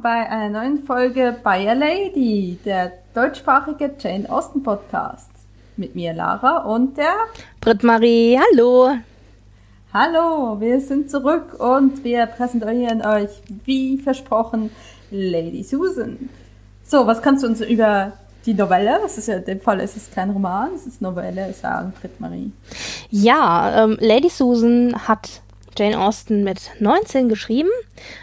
Willkommen bei einer neuen Folge Bayer Lady, der deutschsprachige Jane Austen Podcast. Mit mir Lara und der Britt-Marie. Hallo. Hallo, wir sind zurück und wir präsentieren euch, wie versprochen, Lady Susan. So, was kannst du uns über die Novelle, das ist ja in dem Fall ist es kein Roman, es ist Novelle, sagen Britt-Marie. Ja, ähm, Lady Susan hat Jane Austen mit 19 geschrieben,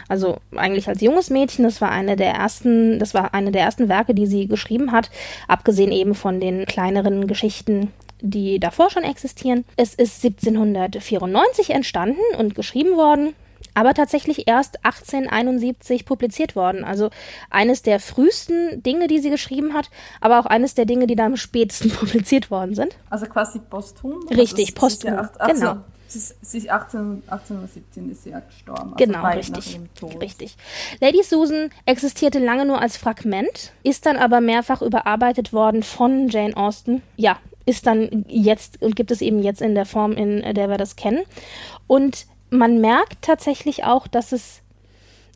also eigentlich als junges Mädchen. Das war eine der ersten, das war eine der ersten Werke, die sie geschrieben hat, abgesehen eben von den kleineren Geschichten, die davor schon existieren. Es ist 1794 entstanden und geschrieben worden aber tatsächlich erst 1871 publiziert worden. Also eines der frühesten Dinge, die sie geschrieben hat, aber auch eines der Dinge, die da am spätesten publiziert worden sind. Also quasi posthum? Richtig, posthum, genau. Sie ist 18, 1817 ist sie ja gestorben. Also genau, richtig. Richtig. Lady Susan existierte lange nur als Fragment, ist dann aber mehrfach überarbeitet worden von Jane Austen. Ja, ist dann jetzt und gibt es eben jetzt in der Form, in der wir das kennen. Und man merkt tatsächlich auch, dass es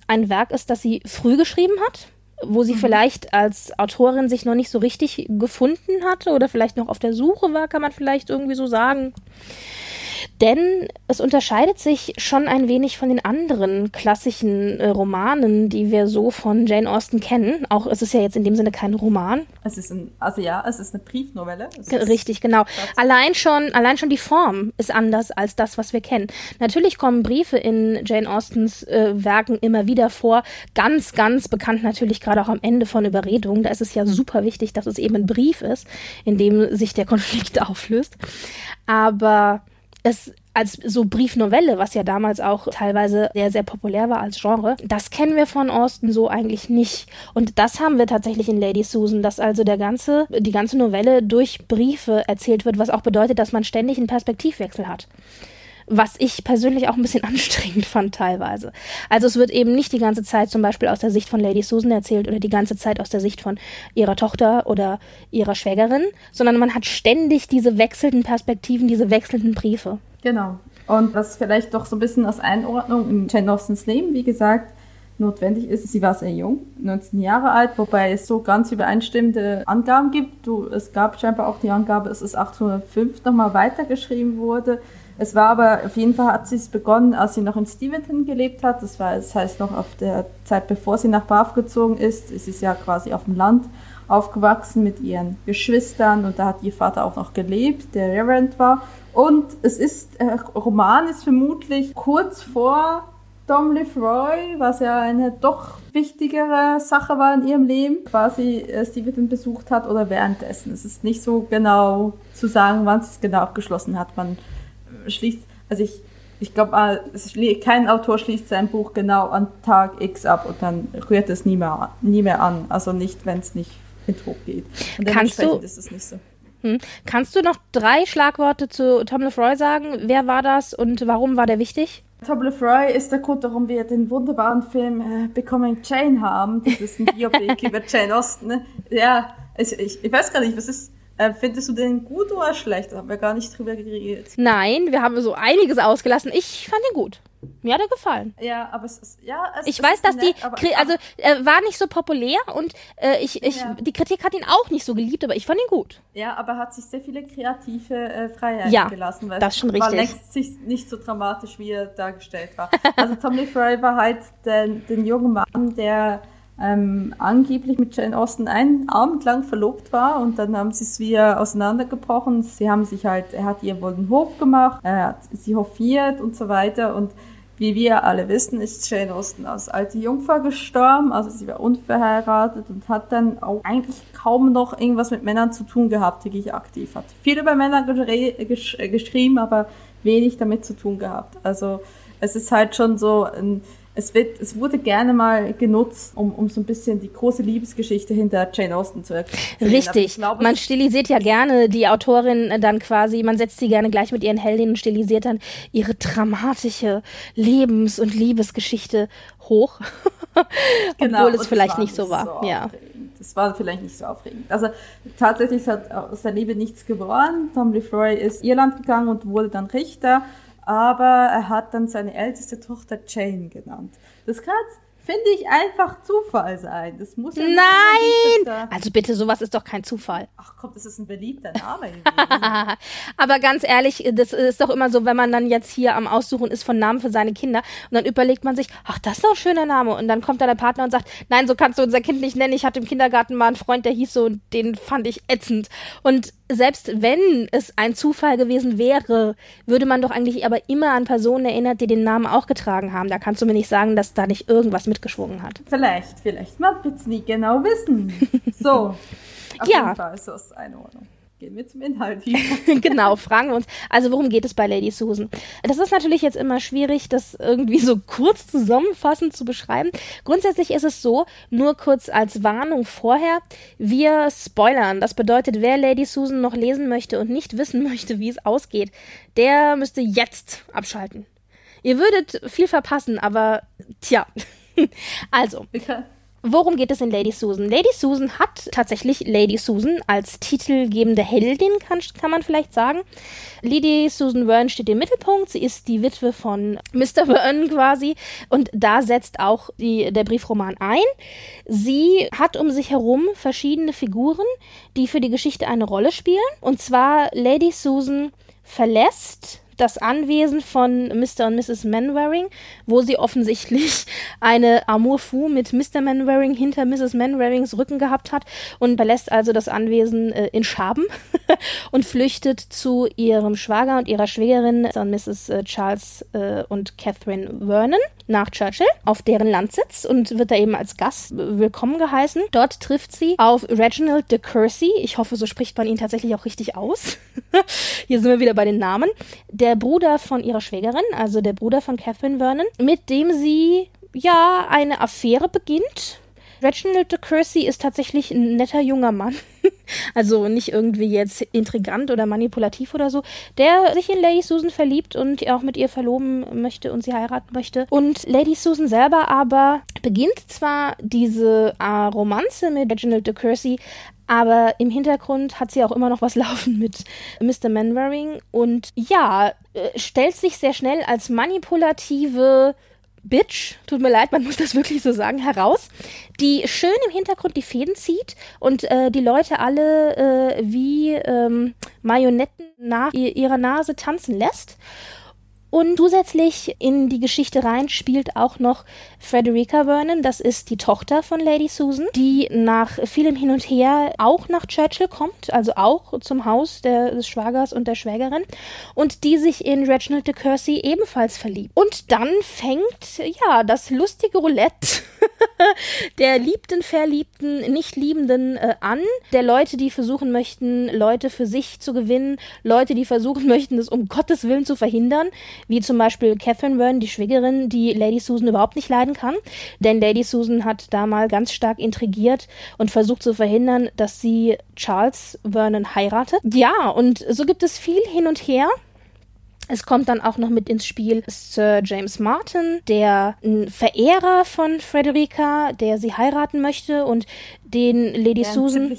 ein Werk ist, das sie früh geschrieben hat, wo sie mhm. vielleicht als Autorin sich noch nicht so richtig gefunden hatte oder vielleicht noch auf der Suche war, kann man vielleicht irgendwie so sagen. Denn es unterscheidet sich schon ein wenig von den anderen klassischen äh, Romanen, die wir so von Jane Austen kennen. Auch es ist ja jetzt in dem Sinne kein Roman. Es ist ein, also ja, es ist eine Briefnovelle. Richtig, genau. Allein schon, allein schon die Form ist anders als das, was wir kennen. Natürlich kommen Briefe in Jane Austens äh, Werken immer wieder vor. Ganz, ganz bekannt natürlich gerade auch am Ende von Überredung. Da ist es ja super wichtig, dass es eben ein Brief ist, in dem sich der Konflikt auflöst. Aber es als so Briefnovelle, was ja damals auch teilweise sehr, sehr populär war als Genre, das kennen wir von Austen so eigentlich nicht. Und das haben wir tatsächlich in Lady Susan, dass also der ganze, die ganze Novelle durch Briefe erzählt wird, was auch bedeutet, dass man ständig einen Perspektivwechsel hat was ich persönlich auch ein bisschen anstrengend fand teilweise. Also es wird eben nicht die ganze Zeit zum Beispiel aus der Sicht von Lady Susan erzählt oder die ganze Zeit aus der Sicht von ihrer Tochter oder ihrer Schwägerin, sondern man hat ständig diese wechselnden Perspektiven, diese wechselnden Briefe. Genau. Und was vielleicht doch so ein bisschen als Einordnung in Jane Austens Leben, wie gesagt, notwendig ist. Sie war sehr jung, 19 Jahre alt, wobei es so ganz übereinstimmende Angaben gibt. Du, es gab scheinbar auch die Angabe, dass es 1805 nochmal weitergeschrieben wurde. Es war aber, auf jeden Fall hat sie es begonnen, als sie noch in Steventon gelebt hat. Das war, das heißt noch auf der Zeit, bevor sie nach Bath gezogen ist. Es ist ja quasi auf dem Land aufgewachsen mit ihren Geschwistern und da hat ihr Vater auch noch gelebt, der Reverend war. Und es ist, äh, Roman ist vermutlich kurz vor Dom Lefroy, was ja eine doch wichtigere Sache war in ihrem Leben, quasi äh, Steventon besucht hat oder währenddessen. Es ist nicht so genau zu sagen, wann es genau abgeschlossen hat. Man schließt, also ich, ich glaube, äh, kein Autor schließt sein Buch genau an Tag X ab und dann rührt es nie mehr, nie mehr an. Also nicht, wenn es nicht in Druck geht. Und Kannst du, ist es nicht so. Hm. Kannst du noch drei Schlagworte zu Tom Lefroy sagen? Wer war das und warum war der wichtig? Tom Lefroy ist der Grund, warum wir den wunderbaren Film äh, Becoming Jane haben. Das ist ein Biopic über Jane Austen. Ne? Ja, ich, ich, ich weiß gar nicht, was ist äh, findest du den gut oder schlecht? Da haben wir gar nicht drüber geredet. Nein, wir haben so einiges ausgelassen. Ich fand ihn gut. Mir hat er gefallen. Ja, aber es ist, ja, es Ich weiß, dass nett, die, aber, also, er war nicht so populär und äh, ich, ich, ja. die Kritik hat ihn auch nicht so geliebt, aber ich fand ihn gut. Ja, aber er hat sich sehr viele kreative äh, Freiheiten ja, gelassen, weil das ist schon richtig. war längst nicht so dramatisch, wie er dargestellt war. also Tommy Fry war halt den, den jungen Mann, der ähm, angeblich mit Jane Austen einen Abend lang verlobt war und dann haben sie es wieder auseinandergebrochen. Sie haben sich halt, er hat ihr wohl einen Hof gemacht, er hat sie hofiert und so weiter und wie wir alle wissen, ist Jane Austen als alte Jungfer gestorben, also sie war unverheiratet und hat dann auch eigentlich kaum noch irgendwas mit Männern zu tun gehabt, wirklich aktiv. Hat viel über Männer gesch geschrieben, aber wenig damit zu tun gehabt. Also es ist halt schon so ein es, wird, es wurde gerne mal genutzt, um, um so ein bisschen die große Liebesgeschichte hinter Jane Austen zu erklären. Richtig. Glaube, man stilisiert ja gerne die Autorin dann quasi, man setzt sie gerne gleich mit ihren Heldinnen und stilisiert dann ihre dramatische Lebens- und Liebesgeschichte hoch. genau, Obwohl es vielleicht nicht so war. So ja. Das war vielleicht nicht so aufregend. Also tatsächlich hat aus der Liebe nichts geworden. Tom Lefroy ist Irland gegangen und wurde dann Richter aber er hat dann seine älteste Tochter Jane genannt. Das kann finde ich einfach Zufall sein. Das muss ja Nein! Also bitte, sowas ist doch kein Zufall. Ach komm, das ist ein beliebter Name. Aber ganz ehrlich, das ist doch immer so, wenn man dann jetzt hier am Aussuchen ist von Namen für seine Kinder und dann überlegt man sich, ach, das ist doch ein schöner Name. Und dann kommt da der Partner und sagt, nein, so kannst du unser Kind nicht nennen. Ich hatte im Kindergarten mal einen Freund, der hieß so und den fand ich ätzend. Und selbst wenn es ein Zufall gewesen wäre, würde man doch eigentlich aber immer an Personen erinnert, die den Namen auch getragen haben. Da kannst du mir nicht sagen, dass da nicht irgendwas mitgeschwungen hat. Vielleicht, vielleicht. Man wird es nie genau wissen. So. Auf ja. jeden Fall ist das eine Ordnung. Gehen wir zum Inhalt hier. genau, fragen wir uns. Also worum geht es bei Lady Susan? Das ist natürlich jetzt immer schwierig, das irgendwie so kurz zusammenfassend zu beschreiben. Grundsätzlich ist es so, nur kurz als Warnung vorher, wir spoilern. Das bedeutet, wer Lady Susan noch lesen möchte und nicht wissen möchte, wie es ausgeht, der müsste jetzt abschalten. Ihr würdet viel verpassen, aber tja. also. Worum geht es in Lady Susan? Lady Susan hat tatsächlich Lady Susan als titelgebende Heldin, kann, kann man vielleicht sagen. Lady Susan Verne steht im Mittelpunkt. Sie ist die Witwe von Mr. Verne quasi. Und da setzt auch die, der Briefroman ein. Sie hat um sich herum verschiedene Figuren, die für die Geschichte eine Rolle spielen. Und zwar Lady Susan verlässt das Anwesen von Mr. und Mrs. Manwaring, wo sie offensichtlich eine Amour fou mit Mr. Manwaring hinter Mrs. Manwarings Rücken gehabt hat und verlässt also das Anwesen äh, in Schaben und flüchtet zu ihrem Schwager und ihrer Schwägerin, Mr. und Mrs. Äh, Charles äh, und Catherine Vernon nach Churchill auf deren Landsitz und wird da eben als Gast willkommen geheißen. Dort trifft sie auf Reginald de Courcy. Ich hoffe, so spricht man ihn tatsächlich auch richtig aus. Hier sind wir wieder bei den Namen. Bruder von ihrer Schwägerin, also der Bruder von Catherine Vernon, mit dem sie ja eine Affäre beginnt Reginald de Courcy ist tatsächlich ein netter junger Mann. also nicht irgendwie jetzt intrigant oder manipulativ oder so, der sich in Lady Susan verliebt und auch mit ihr verloben möchte und sie heiraten möchte. Und Lady Susan selber aber beginnt zwar diese äh, Romanze mit Reginald de Courcy, aber im Hintergrund hat sie auch immer noch was laufen mit Mr. Manwaring und ja, äh, stellt sich sehr schnell als manipulative Bitch, tut mir leid, man muss das wirklich so sagen, heraus, die schön im Hintergrund die Fäden zieht und äh, die Leute alle äh, wie ähm, Marionetten nach ihrer Nase tanzen lässt. Und zusätzlich in die Geschichte rein spielt auch noch Frederica Vernon, das ist die Tochter von Lady Susan, die nach vielem Hin und Her auch nach Churchill kommt, also auch zum Haus der, des Schwagers und der Schwägerin und die sich in Reginald de Courcy ebenfalls verliebt. Und dann fängt, ja, das lustige Roulette der liebten, verliebten, nicht liebenden äh, an, der Leute, die versuchen möchten, Leute für sich zu gewinnen, Leute, die versuchen möchten, es um Gottes Willen zu verhindern, wie zum Beispiel Catherine Byrne, die Schwägerin, die Lady Susan überhaupt nicht leiden kann, denn Lady Susan hat da mal ganz stark intrigiert und versucht zu verhindern, dass sie Charles Vernon heiratet. Ja, und so gibt es viel hin und her. Es kommt dann auch noch mit ins Spiel Sir James Martin, der ein Verehrer von Frederica, der sie heiraten möchte und den Lady ja, Susan.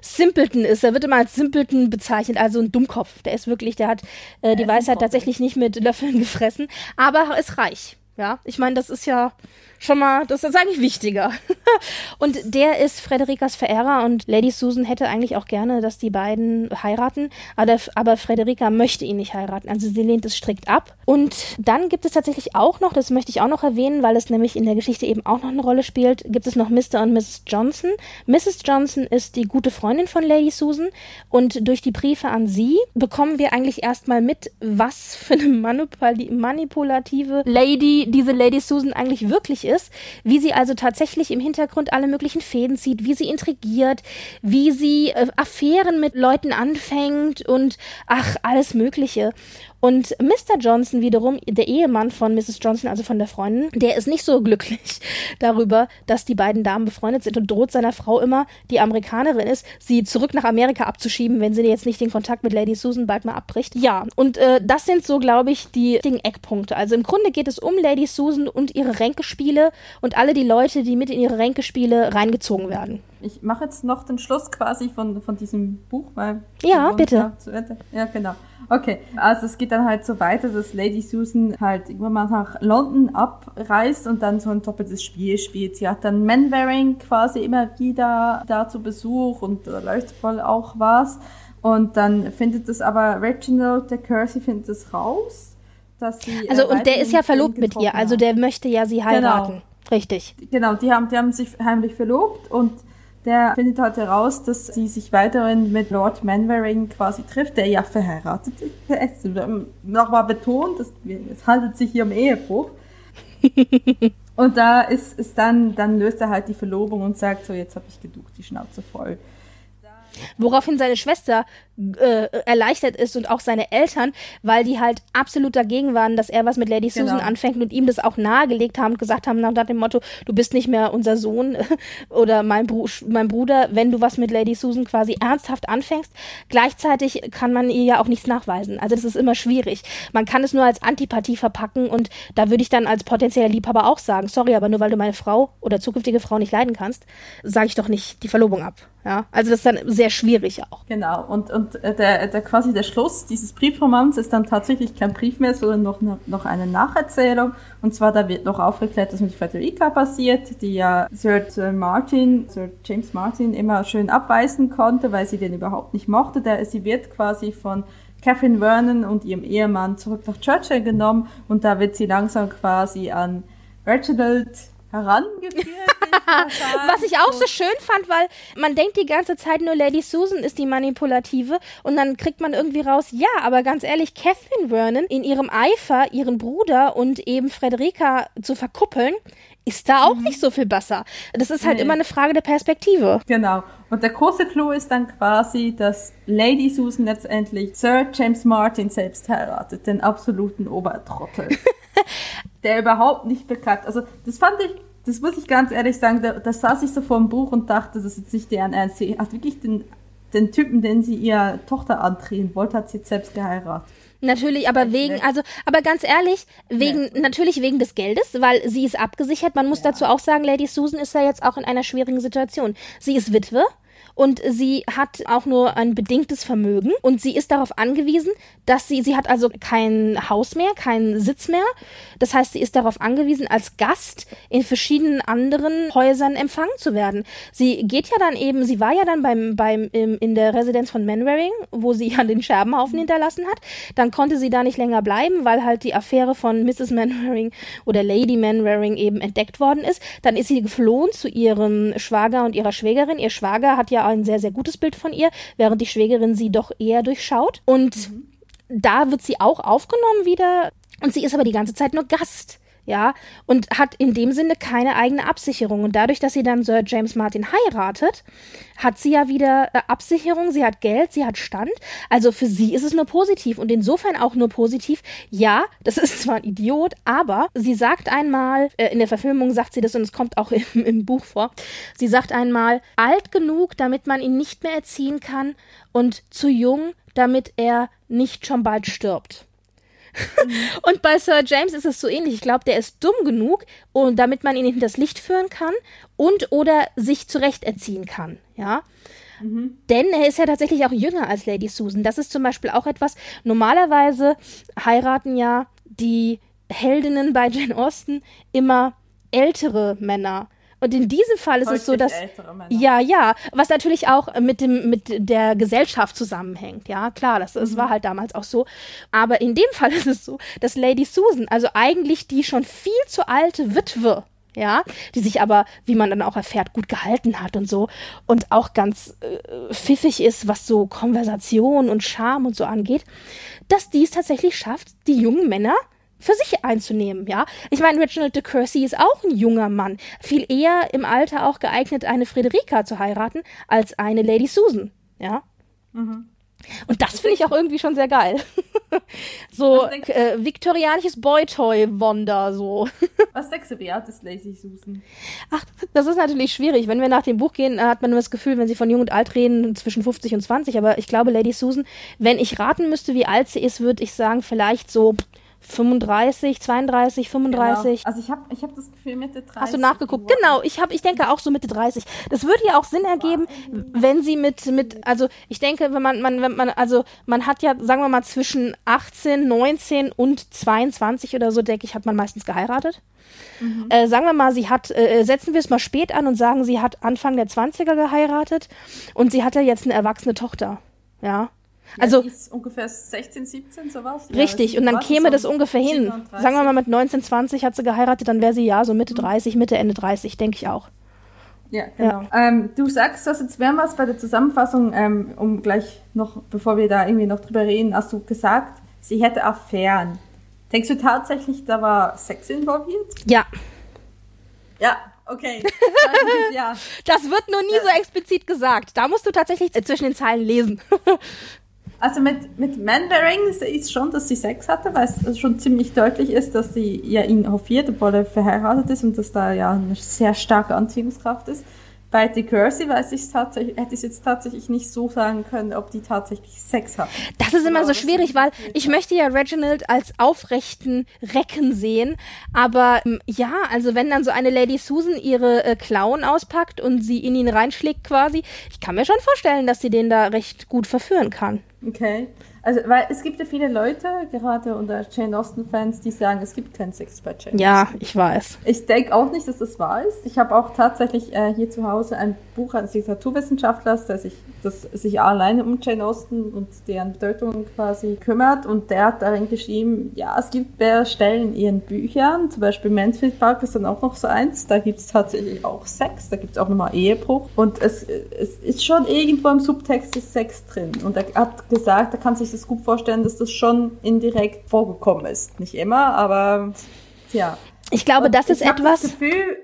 Simpleton ist. Er wird immer als Simpleton bezeichnet, also ein Dummkopf. Der ist wirklich, der hat äh, die Weisheit tatsächlich nicht mit Löffeln gefressen, aber ist reich. Ja, ich meine, das ist ja schon mal, das ist eigentlich wichtiger. und der ist Frederikas Verehrer und Lady Susan hätte eigentlich auch gerne, dass die beiden heiraten, aber, aber Frederika möchte ihn nicht heiraten. Also sie lehnt es strikt ab. Und dann gibt es tatsächlich auch noch, das möchte ich auch noch erwähnen, weil es nämlich in der Geschichte eben auch noch eine Rolle spielt, gibt es noch Mr. und Mrs. Johnson. Mrs. Johnson ist die gute Freundin von Lady Susan und durch die Briefe an sie bekommen wir eigentlich erstmal mit, was für eine manipulative Lady diese Lady Susan eigentlich wirklich ist, wie sie also tatsächlich im Hintergrund alle möglichen Fäden zieht, wie sie intrigiert, wie sie äh, Affären mit Leuten anfängt und ach, alles Mögliche. Und Mr. Johnson wiederum, der Ehemann von Mrs. Johnson, also von der Freundin, der ist nicht so glücklich darüber, dass die beiden Damen befreundet sind und droht seiner Frau immer, die Amerikanerin ist, sie zurück nach Amerika abzuschieben, wenn sie jetzt nicht den Kontakt mit Lady Susan bald mal abbricht. Ja, und äh, das sind so, glaube ich, die Eckpunkte. Also im Grunde geht es um Lady Susan und ihre Ränkespiele und alle die Leute, die mit in ihre Ränkespiele reingezogen werden. Ich mache jetzt noch den Schluss quasi von, von diesem Buch, weil. Ja, bitte. Ja, genau. Okay, also es geht dann halt so weiter, dass Lady Susan halt irgendwann mal nach London abreist und dann so ein doppeltes Spiel spielt. Sie hat dann Manwaring quasi immer wieder da zu Besuch und da läuft voll auch was. Und dann findet es aber Reginald, der Kersey, findet es raus, dass sie. Äh, also, und der ist ja verlobt mit ihr, also der möchte ja sie heiraten. Genau. Richtig. Genau, die haben, die haben sich heimlich verlobt und der findet halt heraus, dass sie sich weiterhin mit Lord Manwaring quasi trifft, der ja verheiratet ist. Nochmal betont, es handelt sich hier um Ehebruch. und da ist, ist dann, dann löst er halt die Verlobung und sagt so, jetzt habe ich genug die Schnauze voll. Woraufhin seine Schwester äh, erleichtert ist und auch seine Eltern, weil die halt absolut dagegen waren, dass er was mit Lady Susan genau. anfängt und ihm das auch nahegelegt haben und gesagt haben nach dem Motto, du bist nicht mehr unser Sohn oder mein, Bru mein Bruder, wenn du was mit Lady Susan quasi ernsthaft anfängst. Gleichzeitig kann man ihr ja auch nichts nachweisen. Also das ist immer schwierig. Man kann es nur als Antipathie verpacken und da würde ich dann als potenzieller Liebhaber auch sagen, sorry, aber nur weil du meine Frau oder zukünftige Frau nicht leiden kannst, sage ich doch nicht die Verlobung ab. Ja, also das ist dann sehr schwierig auch. Genau. Und, und der, der quasi der Schluss dieses Briefromans ist dann tatsächlich kein Brief mehr, sondern noch, noch eine Nacherzählung. Und zwar, da wird noch aufgeklärt, was mit Frederica passiert, die ja Sir Martin, Sir James Martin immer schön abweisen konnte, weil sie den überhaupt nicht mochte. Der, sie wird quasi von Catherine Vernon und ihrem Ehemann zurück nach Churchill genommen und da wird sie langsam quasi an Reginald herangeführt. Was ich auch so schön fand, weil man denkt die ganze Zeit nur Lady Susan ist die Manipulative und dann kriegt man irgendwie raus, ja, aber ganz ehrlich, Catherine Vernon in ihrem Eifer, ihren Bruder und eben Frederica zu verkuppeln, ist da auch mhm. nicht so viel besser. Das ist halt nee. immer eine Frage der Perspektive. Genau. Und der große Clou ist dann quasi, dass Lady Susan letztendlich Sir James Martin selbst heiratet, den absoluten Obertrottel. der überhaupt nicht bekannt. Also das fand ich, das muss ich ganz ehrlich sagen, da, da saß ich so vor dem Buch und dachte, das ist jetzt nicht deren Ernst. Sie hat wirklich den, den Typen, den sie ihrer Tochter andrehen wollte, hat sie jetzt selbst geheiratet. Natürlich, aber wegen, also, aber ganz ehrlich, wegen, ja. natürlich wegen des Geldes, weil sie ist abgesichert. Man muss ja. dazu auch sagen, Lady Susan ist ja jetzt auch in einer schwierigen Situation. Sie ist Witwe und sie hat auch nur ein bedingtes Vermögen und sie ist darauf angewiesen, dass sie, sie hat also kein Haus mehr, keinen Sitz mehr. Das heißt, sie ist darauf angewiesen, als Gast in verschiedenen anderen Häusern empfangen zu werden. Sie geht ja dann eben, sie war ja dann beim, beim, im, in der Residenz von Manwaring, wo sie ja den Scherbenhaufen hinterlassen hat. Dann konnte sie da nicht länger bleiben, weil halt die Affäre von Mrs. Manwaring oder Lady Manwaring eben entdeckt worden ist. Dann ist sie geflohen zu ihrem Schwager und ihrer Schwägerin. Ihr Schwager hat ja ein sehr, sehr gutes Bild von ihr, während die Schwägerin sie doch eher durchschaut. Und mhm. da wird sie auch aufgenommen wieder. Und sie ist aber die ganze Zeit nur Gast ja, und hat in dem Sinne keine eigene Absicherung. Und dadurch, dass sie dann Sir James Martin heiratet, hat sie ja wieder äh, Absicherung, sie hat Geld, sie hat Stand. Also für sie ist es nur positiv und insofern auch nur positiv. Ja, das ist zwar ein Idiot, aber sie sagt einmal, äh, in der Verfilmung sagt sie das und es kommt auch im, im Buch vor, sie sagt einmal, alt genug, damit man ihn nicht mehr erziehen kann und zu jung, damit er nicht schon bald stirbt. und bei Sir James ist es so ähnlich. Ich glaube, der ist dumm genug, und damit man ihn in das Licht führen kann und oder sich zurecht erziehen kann. Ja. Mhm. Denn er ist ja tatsächlich auch jünger als Lady Susan. Das ist zum Beispiel auch etwas. Normalerweise heiraten ja die Heldinnen bei Jane Austen immer ältere Männer. Und in diesem Fall ist es so, dass ja, ja, was natürlich auch mit dem mit der Gesellschaft zusammenhängt. Ja, klar, das, das mhm. war halt damals auch so. Aber in dem Fall ist es so, dass Lady Susan, also eigentlich die schon viel zu alte Witwe, ja, die sich aber, wie man dann auch erfährt, gut gehalten hat und so und auch ganz äh, pfiffig ist, was so Konversation und Charme und so angeht, dass die es tatsächlich schafft, die jungen Männer für sich einzunehmen, ja. Ich meine, Reginald de Courcy ist auch ein junger Mann, viel eher im Alter auch geeignet, eine Frederica zu heiraten, als eine Lady Susan, ja. Mhm. Und das finde ich auch irgendwie schon sehr geil. so äh, viktorianisches Boy-Toy-Wonder, so. Was denkst du, ist Lady Susan? Ach, das ist natürlich schwierig. Wenn wir nach dem Buch gehen, hat man nur das Gefühl, wenn sie von jung und alt reden, zwischen 50 und 20. Aber ich glaube, Lady Susan, wenn ich raten müsste, wie alt sie ist, würde ich sagen, vielleicht so 35, 32, 35. Genau. Also ich habe ich hab das Gefühl Mitte 30. Hast du nachgeguckt? Genau, ich habe ich denke auch so Mitte 30. Das würde ja auch Sinn ergeben, wenn sie mit mit also ich denke, wenn man man wenn man also man hat ja sagen wir mal zwischen 18, 19 und 22 oder so, denke ich, hat man meistens geheiratet. Mhm. Äh, sagen wir mal, sie hat, äh, setzen wir es mal spät an und sagen, sie hat Anfang der 20er geheiratet und sie hatte jetzt eine erwachsene Tochter. Ja. Also ja, ungefähr 16, 17 sowas. Richtig, ja, und dann käme das ungefähr hin. Sagen wir mal mit 19, 20 hat sie geheiratet, dann wäre sie ja so Mitte 30, mhm. Mitte Ende 30, denke ich auch. Ja, genau. Ja. Ähm, du sagst das jetzt mehrmals bei der Zusammenfassung, ähm, um gleich noch, bevor wir da irgendwie noch drüber reden, hast du gesagt, sie hätte Affären. Denkst du tatsächlich, da war Sex involviert? Ja. Ja, okay. ja. Das wird nur nie ja. so explizit gesagt. Da musst du tatsächlich zwischen den Zeilen lesen. Also mit, mit Manbearing ist schon, dass sie Sex hatte, weil es schon ziemlich deutlich ist, dass sie ja ihn hofiert, obwohl er verheiratet ist und dass da ja eine sehr starke Anziehungskraft ist. Bei Dick Kersey weiß ich tatsächlich, hätte ich jetzt tatsächlich nicht so sagen können, ob die tatsächlich Sex hat. Das ist immer so schwierig, weil ich möchte ja Reginald als aufrechten Recken sehen, aber ähm, ja, also wenn dann so eine Lady Susan ihre äh, Klauen auspackt und sie in ihn reinschlägt quasi, ich kann mir schon vorstellen, dass sie den da recht gut verführen kann. Okay. Also, weil es gibt ja viele Leute, gerade unter Jane Austen-Fans, die sagen, es gibt keinen Sex bei Jane Ja, ich weiß. Ich denke auch nicht, dass das wahr ist. Ich habe auch tatsächlich äh, hier zu Hause ein Buch eines Literaturwissenschaftlers, der sich, das sich alleine um Jane Austen und deren Bedeutung quasi kümmert. Und der hat darin geschrieben, ja, es gibt mehr Stellen in ihren Büchern, zum Beispiel Mansfield Park ist dann auch noch so eins, da gibt es tatsächlich auch Sex, da gibt es auch nochmal Ehebruch. Und es, es ist schon irgendwo im Subtext des Sex drin. Und er hat gesagt, er kann sich das das gut vorstellen, dass das schon indirekt vorgekommen ist. Nicht immer, aber ja. Ich glaube, Und das ist etwas. Das Gefühl,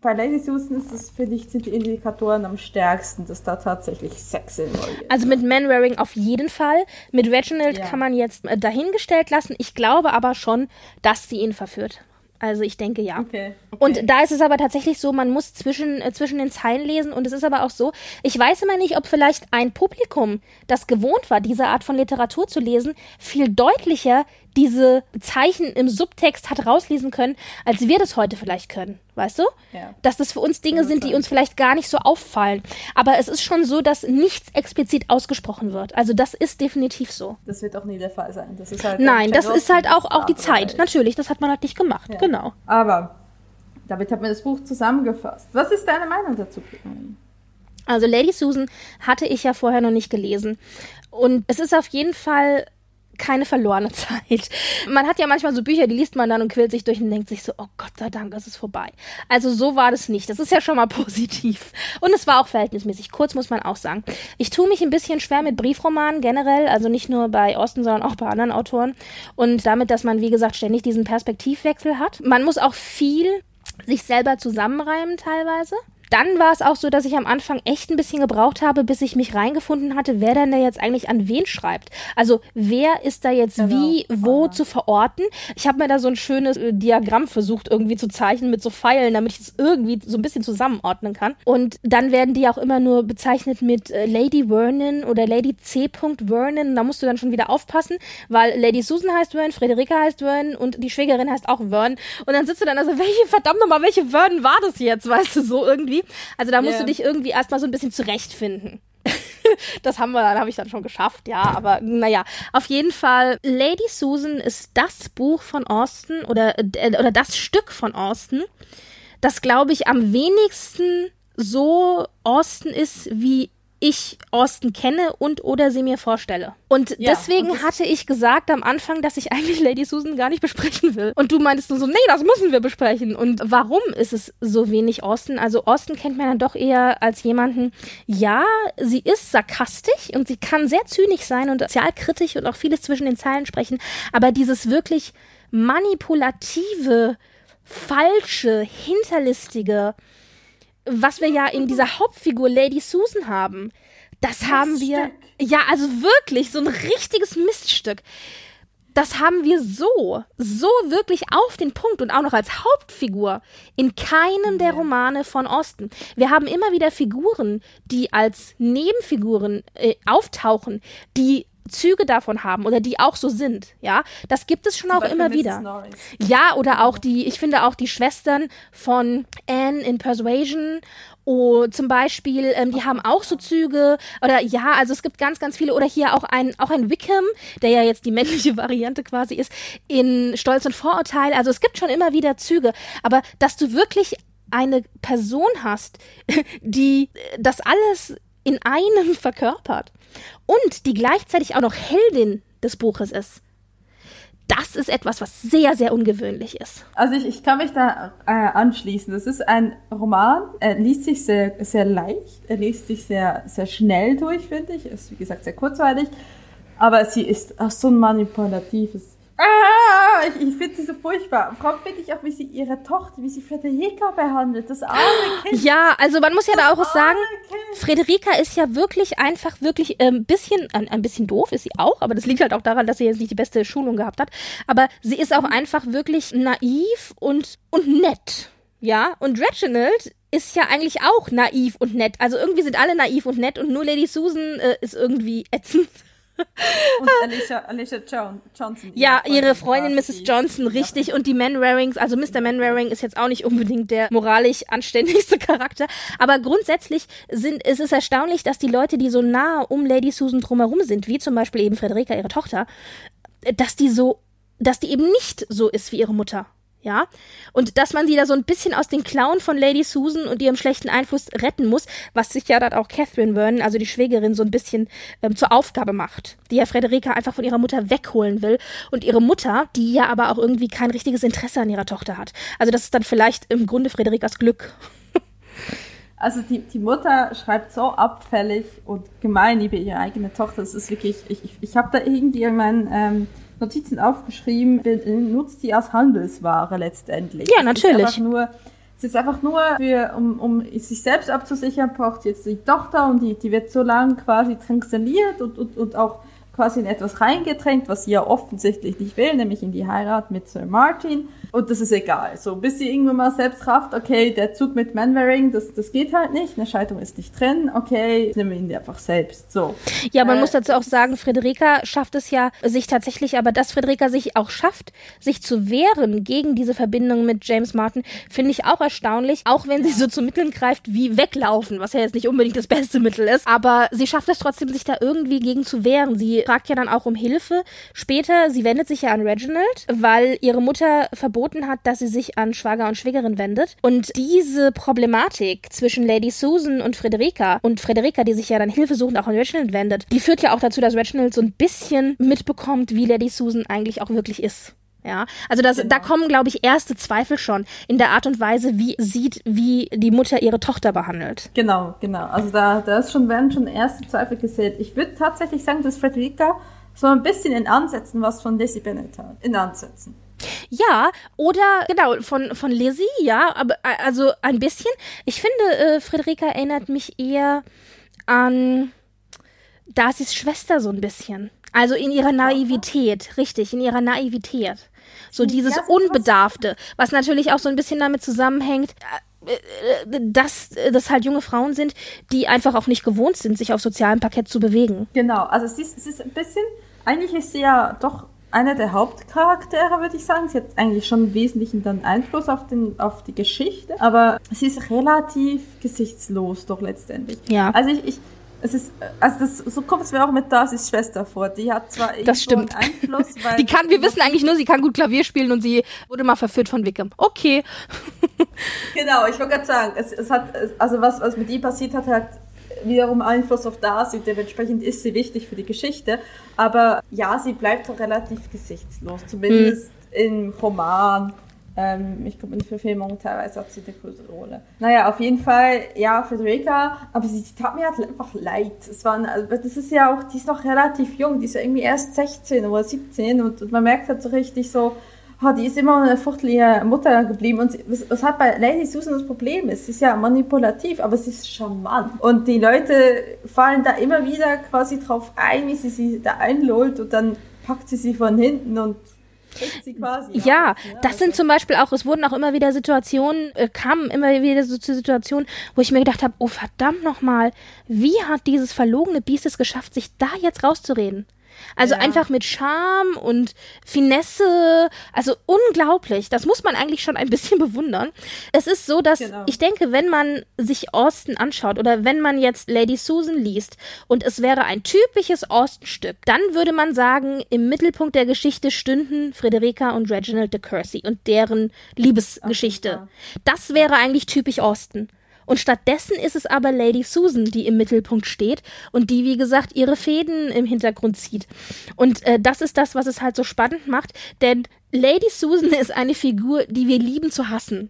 bei Lady Susan ist es, finde ich, sind die Indikatoren am stärksten, dass da tatsächlich Sex involviert Also mit Manwaring auf jeden Fall. Mit Reginald ja. kann man jetzt äh, dahingestellt lassen. Ich glaube aber schon, dass sie ihn verführt. Also ich denke ja. Okay, okay. Und da ist es aber tatsächlich so, man muss zwischen, äh, zwischen den Zeilen lesen und es ist aber auch so, ich weiß immer nicht, ob vielleicht ein Publikum, das gewohnt war, diese Art von Literatur zu lesen, viel deutlicher diese Zeichen im Subtext hat rauslesen können, als wir das heute vielleicht können. Weißt du? Ja. Dass das für uns Dinge sind, die uns vielleicht gar nicht so auffallen. Aber es ist schon so, dass nichts explizit ausgesprochen wird. Also das ist definitiv so. Das wird auch nie der Fall sein. Das ist halt Nein, das ist halt auch, auch die Zeit. Natürlich, das hat man halt nicht gemacht. Ja. Genau. Aber damit hat man das Buch zusammengefasst. Was ist deine Meinung dazu? Also Lady Susan hatte ich ja vorher noch nicht gelesen. Und es ist auf jeden Fall keine verlorene Zeit. Man hat ja manchmal so Bücher, die liest man dann und quält sich durch und denkt sich so, oh Gott sei Dank, es ist vorbei. Also so war das nicht. Das ist ja schon mal positiv. Und es war auch verhältnismäßig kurz, muss man auch sagen. Ich tue mich ein bisschen schwer mit Briefromanen generell, also nicht nur bei Austin, sondern auch bei anderen Autoren. Und damit, dass man, wie gesagt, ständig diesen Perspektivwechsel hat. Man muss auch viel sich selber zusammenreimen teilweise dann war es auch so, dass ich am Anfang echt ein bisschen gebraucht habe, bis ich mich reingefunden hatte, wer denn da jetzt eigentlich an wen schreibt. Also wer ist da jetzt genau. wie, wo Aha. zu verorten. Ich habe mir da so ein schönes äh, Diagramm versucht irgendwie zu zeichnen mit so Pfeilen, damit ich es irgendwie so ein bisschen zusammenordnen kann. Und dann werden die auch immer nur bezeichnet mit äh, Lady Vernon oder Lady C. Vernon. Da musst du dann schon wieder aufpassen, weil Lady Susan heißt Vernon, Frederika heißt Vernon und die Schwägerin heißt auch Vernon. Und dann sitzt du dann also, welche verdammt nochmal, welche Vernon war das jetzt, weißt du, so irgendwie Also da musst yeah. du dich irgendwie erstmal so ein bisschen zurechtfinden. das haben wir dann, habe ich dann schon geschafft, ja, aber naja, auf jeden Fall, Lady Susan ist das Buch von Austin oder, äh, oder das Stück von Austin, das glaube ich am wenigsten so Austin ist, wie ich Austin kenne und oder sie mir vorstelle. Und ja, deswegen und hatte ich gesagt am Anfang, dass ich eigentlich Lady Susan gar nicht besprechen will. Und du meintest nur so, nee, das müssen wir besprechen. Und warum ist es so wenig Austin? Also Austin kennt man dann doch eher als jemanden, ja, sie ist sarkastisch und sie kann sehr zynisch sein und sozialkritisch und auch vieles zwischen den Zeilen sprechen. Aber dieses wirklich manipulative, falsche, hinterlistige, was wir ja in dieser Hauptfigur Lady Susan haben, das Miststück. haben wir. Ja, also wirklich, so ein richtiges Miststück. Das haben wir so, so wirklich auf den Punkt und auch noch als Hauptfigur in keinem der Romane von Osten. Wir haben immer wieder Figuren, die als Nebenfiguren äh, auftauchen, die Züge davon haben oder die auch so sind, ja, das gibt es schon Zum auch Beispiel immer Mrs. wieder. Norris. Ja, oder auch die, ich finde auch die Schwestern von Anne in Persuasion Oh, zum Beispiel, ähm, die haben auch so Züge oder ja, also es gibt ganz, ganz viele oder hier auch ein auch ein Wickham, der ja jetzt die männliche Variante quasi ist in Stolz und Vorurteil. Also es gibt schon immer wieder Züge, aber dass du wirklich eine Person hast, die das alles in einem verkörpert und die gleichzeitig auch noch Heldin des Buches ist das ist etwas, was sehr, sehr ungewöhnlich ist. Also ich, ich kann mich da äh, anschließen. Das ist ein Roman, er liest sich sehr, sehr leicht, er liest sich sehr, sehr schnell durch, finde ich. Ist, wie gesagt, sehr kurzweilig. Aber sie ist auch so ein manipulatives Ah, ich, ich finde sie so furchtbar. Vor allem finde ich auch, wie sie ihre Tochter, wie sie Frederica behandelt, das arme Kind. Ja, also man muss ja da auch sagen, Frederica ist ja wirklich einfach wirklich ein ähm, bisschen, ein, ein bisschen doof ist sie auch, aber das liegt halt auch daran, dass sie jetzt nicht die beste Schulung gehabt hat. Aber sie ist auch einfach wirklich naiv und, und nett. Ja, und Reginald ist ja eigentlich auch naiv und nett. Also irgendwie sind alle naiv und nett und nur Lady Susan äh, ist irgendwie ätzend. Und Alicia, Alicia Johnson. Ja, ihre Freundin Mrs. Johnson, richtig. Und die Manwarings, also Mr. Manwaring ist jetzt auch nicht unbedingt der moralisch anständigste Charakter. Aber grundsätzlich sind, ist es erstaunlich, dass die Leute, die so nah um Lady Susan drumherum sind, wie zum Beispiel eben Frederica, ihre Tochter, dass die so, dass die eben nicht so ist wie ihre Mutter ja. Und dass man sie da so ein bisschen aus den Klauen von Lady Susan und ihrem schlechten Einfluss retten muss, was sich ja dann auch Catherine Vernon, also die Schwägerin, so ein bisschen ähm, zur Aufgabe macht, die ja Frederika einfach von ihrer Mutter wegholen will und ihre Mutter, die ja aber auch irgendwie kein richtiges Interesse an ihrer Tochter hat. Also das ist dann vielleicht im Grunde Frederikas Glück. Also die, die Mutter schreibt so abfällig und gemein über ihre eigene Tochter. Das ist wirklich, ich, ich, ich habe da irgendwie in meinen ähm, Notizen aufgeschrieben, nutzt die als Handelsware letztendlich. Ja, natürlich. Es ist einfach nur, es ist einfach nur für, um, um sich selbst abzusichern, braucht jetzt die Tochter und die, die wird so lange quasi transaliert und, und, und auch quasi in etwas reingedrängt, was sie ja offensichtlich nicht will, nämlich in die Heirat mit Sir Martin. Und das ist egal. So, bis sie irgendwann mal selbst rafft, okay, der Zug mit Manwaring, das, das geht halt nicht, eine Scheidung ist nicht drin, okay, nehmen wir ihn einfach selbst. So. Ja, man äh, muss dazu auch sagen, Frederika schafft es ja sich tatsächlich, aber dass Frederika sich auch schafft, sich zu wehren gegen diese Verbindung mit James Martin, finde ich auch erstaunlich, auch wenn sie so zu Mitteln greift wie weglaufen, was ja jetzt nicht unbedingt das beste Mittel ist, aber sie schafft es trotzdem, sich da irgendwie gegen zu wehren. Sie fragt ja dann auch um Hilfe. Später, sie wendet sich ja an Reginald, weil ihre Mutter verboten hat, dass sie sich an Schwager und Schwägerin wendet. Und diese Problematik zwischen Lady Susan und Frederica und Frederica, die sich ja dann hilfesuchend auch an Reginald wendet, die führt ja auch dazu, dass Reginald so ein bisschen mitbekommt, wie Lady Susan eigentlich auch wirklich ist. Ja, also das, genau. da kommen, glaube ich, erste Zweifel schon in der Art und Weise, wie sieht, wie die Mutter ihre Tochter behandelt. Genau, genau. Also da, da ist schon, werden schon erste Zweifel gesät. Ich würde tatsächlich sagen, dass Frederica so ein bisschen in Ansätzen was von Lizzie Bennett hat. In Ansätzen. Ja, oder genau, von, von Lizzie, ja, aber also ein bisschen. Ich finde, äh, Friederika erinnert mich eher an Darcys Schwester so ein bisschen. Also in ihrer Naivität, richtig, in ihrer Naivität. So dieses ja, Unbedarfte, was natürlich auch so ein bisschen damit zusammenhängt, äh, äh, dass das halt junge Frauen sind, die einfach auch nicht gewohnt sind, sich auf sozialem Parkett zu bewegen. Genau, also es ist, es ist ein bisschen, eigentlich ist sie ja doch einer der Hauptcharaktere, würde ich sagen. Sie hat eigentlich schon einen wesentlichen dann Einfluss auf, den, auf die Geschichte, aber sie ist relativ gesichtslos doch letztendlich. Ja. Also ich, ich es ist, also das, so kommt es mir auch mit Darcy's Schwester vor. Die hat zwar das stimmt. Einfluss, weil die kann, wir wissen eigentlich nur, sie kann gut Klavier spielen und sie wurde mal verführt von Wickham. Okay. genau, ich wollte gerade sagen, es, es hat, also was, was mit ihr passiert hat, hat wiederum Einfluss auf Darcy, dementsprechend ist sie wichtig für die Geschichte. Aber ja, sie bleibt doch relativ gesichtslos, zumindest mhm. im Roman. Ähm, ich glaube, in der Verfilmung teilweise hat sie eine größere Rolle. Naja, auf jeden Fall, ja, Frederica, aber sie, tat mir halt einfach leid. Es waren, also, das ist ja auch, die ist noch relativ jung, die ist ja irgendwie erst 16 oder 17 und, und man merkt halt so richtig so, oh, die ist immer eine furchtliche Mutter geblieben. Und sie, was, was hat bei Lady Susan das Problem ist? Sie ist ja manipulativ, aber sie ist charmant. Und die Leute fallen da immer wieder quasi drauf ein, wie sie sie da einlullt und dann packt sie sie von hinten und ja, auf, ne? das sind zum Beispiel auch, es wurden auch immer wieder Situationen, äh, kamen immer wieder so zu Situationen, wo ich mir gedacht habe, oh verdammt nochmal, wie hat dieses verlogene Biest es geschafft, sich da jetzt rauszureden? Also ja. einfach mit Charme und Finesse, also unglaublich. Das muss man eigentlich schon ein bisschen bewundern. Es ist so, dass genau. ich denke, wenn man sich Austin anschaut oder wenn man jetzt Lady Susan liest und es wäre ein typisches Austin-Stück, dann würde man sagen, im Mittelpunkt der Geschichte stünden Frederica und Reginald de Courcy und deren Liebesgeschichte. Das wäre eigentlich typisch Austin. Und stattdessen ist es aber Lady Susan, die im Mittelpunkt steht und die, wie gesagt, ihre Fäden im Hintergrund zieht. Und äh, das ist das, was es halt so spannend macht, denn Lady Susan ist eine Figur, die wir lieben zu hassen.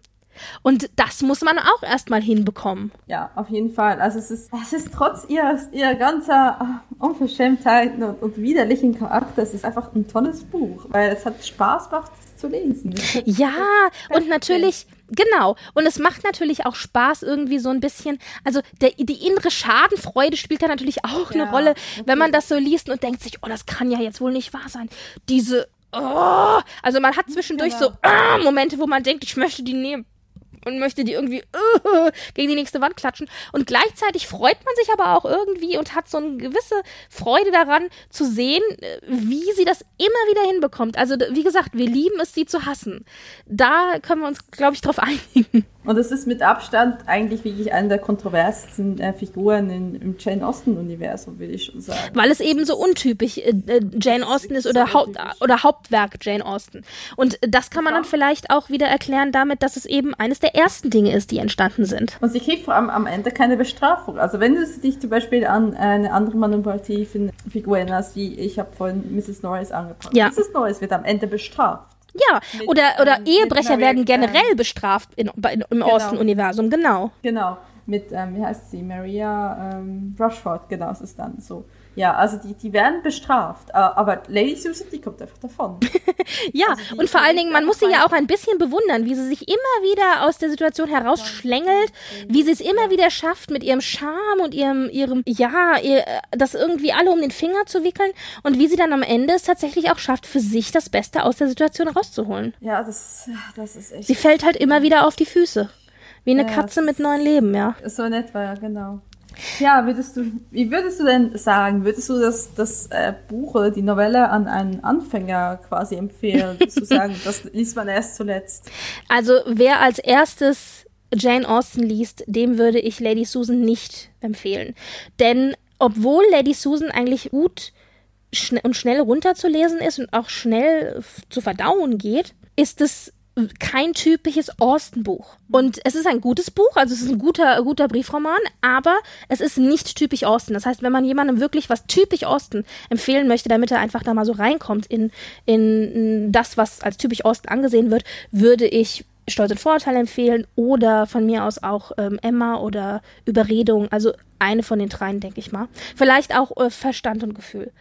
Und das muss man auch erstmal hinbekommen. Ja, auf jeden Fall. Also es ist, es ist trotz ihrer, ihrer ganzer äh, Unverschämtheiten und, und widerlichen Charakter, es ist einfach ein tolles Buch, weil es hat Spaß gemacht, es zu lesen. Ja, und natürlich, Genau. Und es macht natürlich auch Spaß irgendwie so ein bisschen. Also der, die innere Schadenfreude spielt da natürlich auch ja, eine Rolle, okay. wenn man das so liest und denkt sich, oh, das kann ja jetzt wohl nicht wahr sein. Diese, oh, also man hat zwischendurch genau. so oh, Momente, wo man denkt, ich möchte die nehmen und möchte die irgendwie uh, gegen die nächste Wand klatschen. Und gleichzeitig freut man sich aber auch irgendwie und hat so eine gewisse Freude daran zu sehen, äh, wie sie das immer wieder hinbekommt. Also wie gesagt, wir lieben es, sie zu hassen. Da können wir uns, glaube ich, drauf einigen. Und es ist mit Abstand eigentlich wirklich eine der kontroversesten äh, Figuren in, im Jane Austen-Universum, würde ich schon sagen. Weil es eben so untypisch äh, äh Jane Austen ist oder, Haupt, oder Hauptwerk Jane Austen. Und das kann man dann vielleicht auch wieder erklären damit, dass es eben eines der ersten Dinge ist, die entstanden sind. Und sie kriegt vor allem am Ende keine Bestrafung. Also wenn du dich zum Beispiel an eine andere manipulative Figur erinnerst, wie ich habe vorhin Mrs. Norris angefangen. Ja. Mrs. Norris wird am Ende bestraft. Ja, mit, oder, oder ähm, Ehebrecher werden generell bestraft in, in, im genau. Austen-Universum, genau. Genau, mit, ähm, wie heißt sie, Maria ähm, Rushford, genau, es ist dann so. Ja, also die, die werden bestraft. Aber Lady Susan, die kommt einfach davon. ja, also und vor allen Dingen, man muss sie ja auch ein bisschen bewundern, wie sie sich immer wieder aus der Situation herausschlängelt, wie sie es immer wieder schafft, mit ihrem Charme und ihrem, ihrem, ja, ihr, das irgendwie alle um den Finger zu wickeln und wie sie dann am Ende es tatsächlich auch schafft, für sich das Beste aus der Situation rauszuholen. Ja, das, das ist echt. Sie fällt halt immer wieder auf die Füße. Wie eine ja, Katze mit neuen Leben, ja. So nett war ja, genau. Ja, würdest du, wie würdest du denn sagen, würdest du das, das äh, Buch oder die Novelle an einen Anfänger quasi empfehlen? Würdest du sagen, das liest man erst zuletzt? Also, wer als erstes Jane Austen liest, dem würde ich Lady Susan nicht empfehlen. Denn obwohl Lady Susan eigentlich gut schn und schnell runterzulesen ist und auch schnell zu verdauen geht, ist es kein typisches Austen-Buch. Und es ist ein gutes Buch, also es ist ein guter, guter Briefroman, aber es ist nicht typisch Austen. Das heißt, wenn man jemandem wirklich was typisch Austen empfehlen möchte, damit er einfach da mal so reinkommt in, in das, was als typisch Austen angesehen wird, würde ich Stolz und Vorurteil empfehlen oder von mir aus auch ähm, Emma oder Überredung. Also eine von den dreien, denke ich mal. Vielleicht auch äh, Verstand und Gefühl.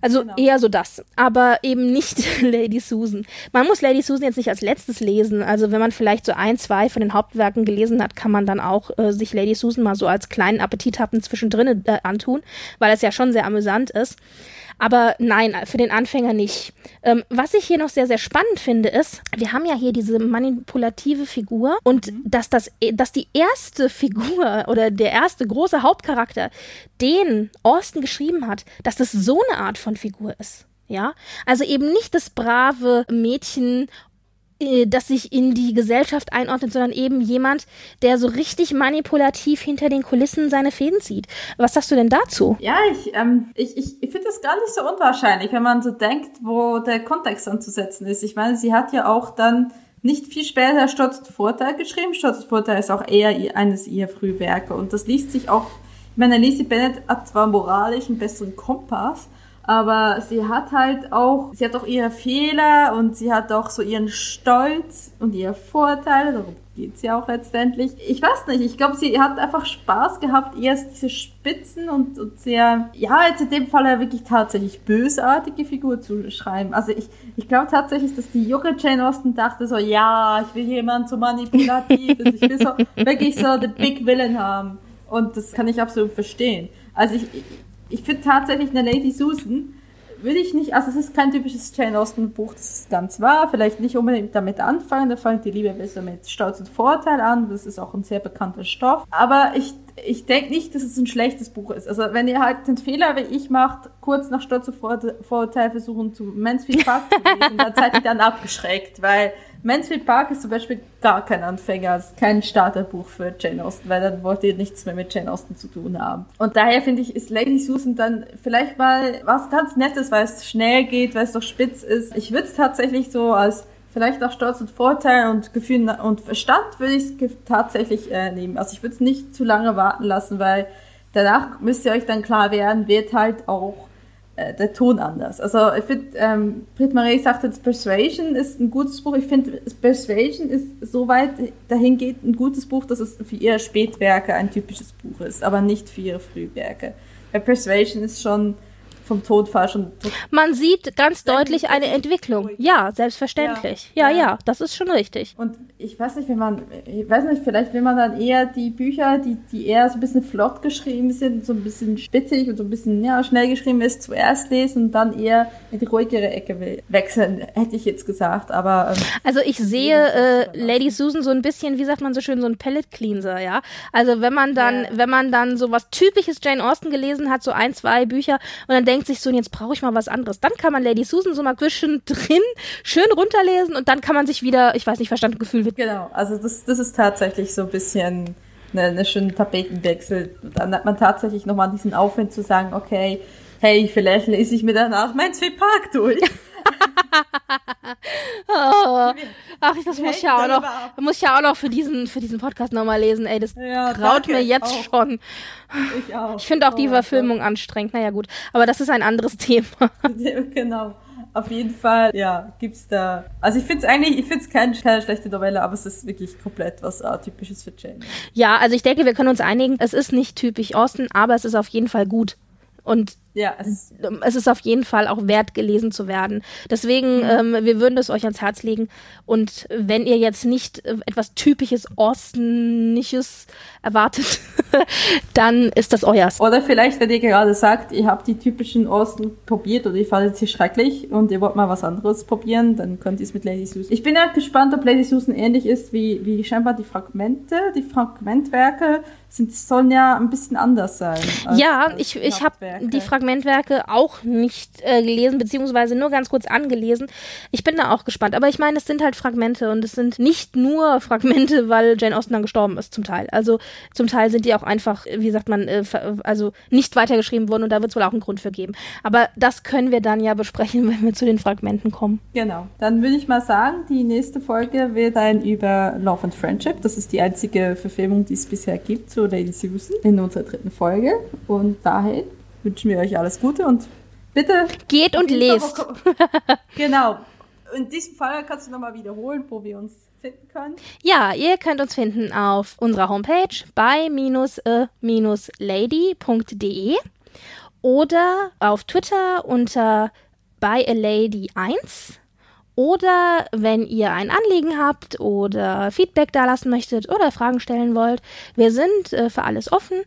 Also genau. eher so das. Aber eben nicht Lady Susan. Man muss Lady Susan jetzt nicht als letztes lesen. Also wenn man vielleicht so ein, zwei von den Hauptwerken gelesen hat, kann man dann auch äh, sich Lady Susan mal so als kleinen Appetithappen zwischendrin äh, antun, weil es ja schon sehr amüsant ist. Aber nein, für den Anfänger nicht. Ähm, was ich hier noch sehr, sehr spannend finde, ist, wir haben ja hier diese manipulative Figur und mhm. dass, das, dass die erste Figur oder der erste große Hauptcharakter, den Austin geschrieben hat, dass das so eine Art von Figur ist. Ja, also eben nicht das brave Mädchen das sich in die Gesellschaft einordnet, sondern eben jemand, der so richtig manipulativ hinter den Kulissen seine Fäden zieht. Was sagst du denn dazu? Ja, ich, ähm, ich, ich, ich finde das gar nicht so unwahrscheinlich, wenn man so denkt, wo der Kontext anzusetzen ist. Ich meine, sie hat ja auch dann nicht viel später Stotzt Vorteil geschrieben. Stotzt Vorteil ist auch eher eines ihrer Frühwerke und das liest sich auch, ich meine, Lizzie Bennett hat zwar moralisch einen besseren Kompass, aber sie hat halt auch, sie hat auch ihre Fehler und sie hat auch so ihren Stolz und ihre Vorteile, darum geht's ja auch letztendlich. Ich weiß nicht, ich glaube, sie hat einfach Spaß gehabt, erst diese Spitzen und, und sehr, ja, jetzt in dem Fall ja wirklich tatsächlich bösartige Figur zu schreiben. Also ich, ich glaube tatsächlich, dass die junge Jane Austen dachte so, ja, ich will jemanden so manipulativ, ich will so wirklich so den Big Villain haben. Und das kann ich absolut verstehen. Also ich, ich finde tatsächlich eine Lady Susan würde ich nicht, also es ist kein typisches Jane Austen Buch, das ist ganz wahr, vielleicht nicht unbedingt damit anfangen, da fängt die Liebe besser mit Stolz und Vorteil an, das ist auch ein sehr bekannter Stoff, aber ich ich denke nicht, dass es ein schlechtes Buch ist. Also wenn ihr halt den Fehler, wie ich macht, kurz nach Stolz und Vorteil versuchen zu Mansfield Park zu lesen, dann seid ihr dann abgeschreckt, weil Mansfield Park ist zum Beispiel gar kein Anfänger, ist kein Starterbuch für Jane Austen, weil dann wollt ihr nichts mehr mit Jane Austen zu tun haben. Und daher finde ich, ist Lady Susan dann vielleicht mal was ganz Nettes, weil es schnell geht, weil es doch spitz ist. Ich würde es tatsächlich so als vielleicht auch Stolz und Vorteil und Gefühl und Verstand würde ich es tatsächlich äh, nehmen. Also ich würde es nicht zu lange warten lassen, weil danach müsst ihr euch dann klar werden, wird halt auch äh, der Ton anders. Also ich finde, ähm, Brit Marie sagt jetzt, Persuasion ist ein gutes Buch. Ich finde, Persuasion ist soweit dahin geht ein gutes Buch, dass es für ihre Spätwerke ein typisches Buch ist, aber nicht für ihre Frühwerke. Weil Persuasion ist schon vom Todfall schon. Man sieht ganz deutlich eine Entwicklung. Ja, selbstverständlich. Ja, ja, ja, das ist schon richtig. Und ich weiß nicht, wenn man, ich weiß nicht, vielleicht will man dann eher die Bücher, die, die eher so ein bisschen flott geschrieben sind, so ein bisschen spitzig und so ein bisschen ja, schnell geschrieben ist, zuerst lesen und dann eher in die ruhigere Ecke wechseln, hätte ich jetzt gesagt. Aber ähm, also ich sehe äh, Lady Susan so ein bisschen, wie sagt man so schön, so ein Pellet Cleanser, ja. Also wenn man dann, ja. wenn man dann so was typisches Jane Austen gelesen hat, so ein, zwei Bücher und dann denkt denkt sich so, jetzt brauche ich mal was anderes. Dann kann man Lady Susan so mal zwischen drin schön runterlesen und dann kann man sich wieder, ich weiß nicht, verstanden Gefühl wird. Genau, also das, das ist tatsächlich so ein bisschen eine, eine schöne Tapetenwechsel. Dann hat man tatsächlich nochmal diesen Aufwand zu sagen, okay, hey, vielleicht lese ich mir danach Mansfield Park durch. oh. Ach, das muss ich ja auch noch, muss ich ja auch noch für diesen, für diesen Podcast nochmal lesen. Ey, das ja, graut mir jetzt auch. schon. Ich auch. Ich finde auch die oh, Verfilmung Gott. anstrengend. Naja, gut. Aber das ist ein anderes Thema. genau. Auf jeden Fall, ja, gibt's da. Also ich finde es eigentlich, ich finde es keine, keine schlechte Novelle, aber es ist wirklich komplett was Atypisches für Jane. Ja, also ich denke, wir können uns einigen, es ist nicht typisch Austin, aber es ist auf jeden Fall gut. Und ja, es, es, ist auf jeden Fall auch wert, gelesen zu werden. Deswegen, mhm. ähm, wir würden es euch ans Herz legen. Und wenn ihr jetzt nicht äh, etwas typisches Ostenisches erwartet, dann ist das euers. Oder vielleicht, wenn ihr gerade sagt, ihr habt die typischen Osten probiert oder ihr fandet sie schrecklich und ihr wollt mal was anderes probieren, dann könnt ihr es mit Lady Susan. Ich bin ja gespannt, ob Lady Susan ähnlich ist wie, wie scheinbar die Fragmente, die Fragmentwerke sind, sollen ja ein bisschen anders sein. ja, ich, ich habe die Fragmentwerke auch nicht äh, gelesen, beziehungsweise nur ganz kurz angelesen. Ich bin da auch gespannt. Aber ich meine, es sind halt Fragmente und es sind nicht nur Fragmente, weil Jane Austen dann gestorben ist, zum Teil. Also zum Teil sind die auch einfach, wie sagt man, äh, also nicht weitergeschrieben worden und da wird es wohl auch einen Grund für geben. Aber das können wir dann ja besprechen, wenn wir zu den Fragmenten kommen. Genau. Dann würde ich mal sagen, die nächste Folge wird sein über Love and Friendship. Das ist die einzige Verfilmung, die es bisher gibt zu Lady Susan in unserer dritten Folge. Und dahin wünschen wir euch alles Gute und bitte geht und lest. genau. In diesem Fall kannst du nochmal wiederholen, wo wir uns finden können. Ja, ihr könnt uns finden auf unserer Homepage by-a-lady.de oder auf Twitter unter byalady1 oder wenn ihr ein Anliegen habt oder Feedback dalassen möchtet oder Fragen stellen wollt, wir sind äh, für alles offen,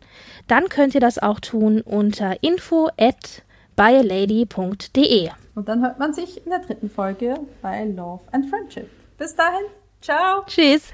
dann könnt ihr das auch tun unter info at byalady.de. Und dann hört man sich in der dritten Folge bei Love and Friendship. Bis dahin, ciao. Tschüss.